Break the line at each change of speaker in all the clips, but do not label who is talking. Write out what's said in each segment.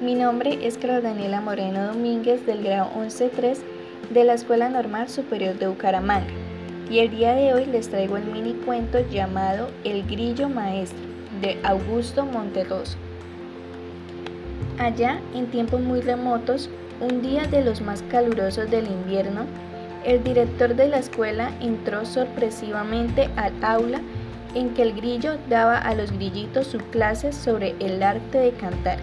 nombre es Carlos Daniela Moreno Domínguez del grado 11-3 de la Escuela Normal Superior de Bucaramanga y el día de hoy les traigo el mini cuento llamado El Grillo Maestro de Augusto Monterroso. Allá, en tiempos muy remotos, un día de los más calurosos del invierno, el director de la escuela entró sorpresivamente al aula en que el grillo daba a los grillitos su clase sobre el arte de cantar,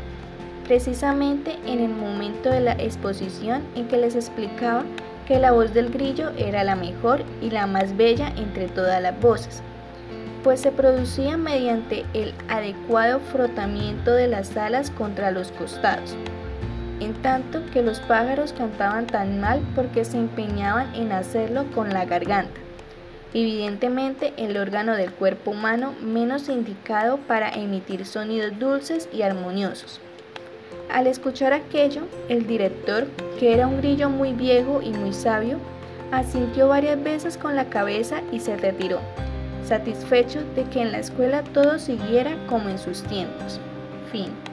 precisamente en el momento de la exposición en que les explicaba que la voz del grillo era la mejor y la más bella entre todas las voces, pues se producía mediante el adecuado frotamiento de las alas contra los costados, en tanto que los pájaros cantaban tan mal porque se empeñaban en hacerlo con la garganta, evidentemente el órgano del cuerpo humano menos indicado para emitir sonidos dulces y armoniosos. Al escuchar aquello, el director, que era un grillo muy viejo y muy sabio, asintió varias veces con la cabeza y se retiró, satisfecho de que en la escuela todo siguiera como en sus tiempos. Fin.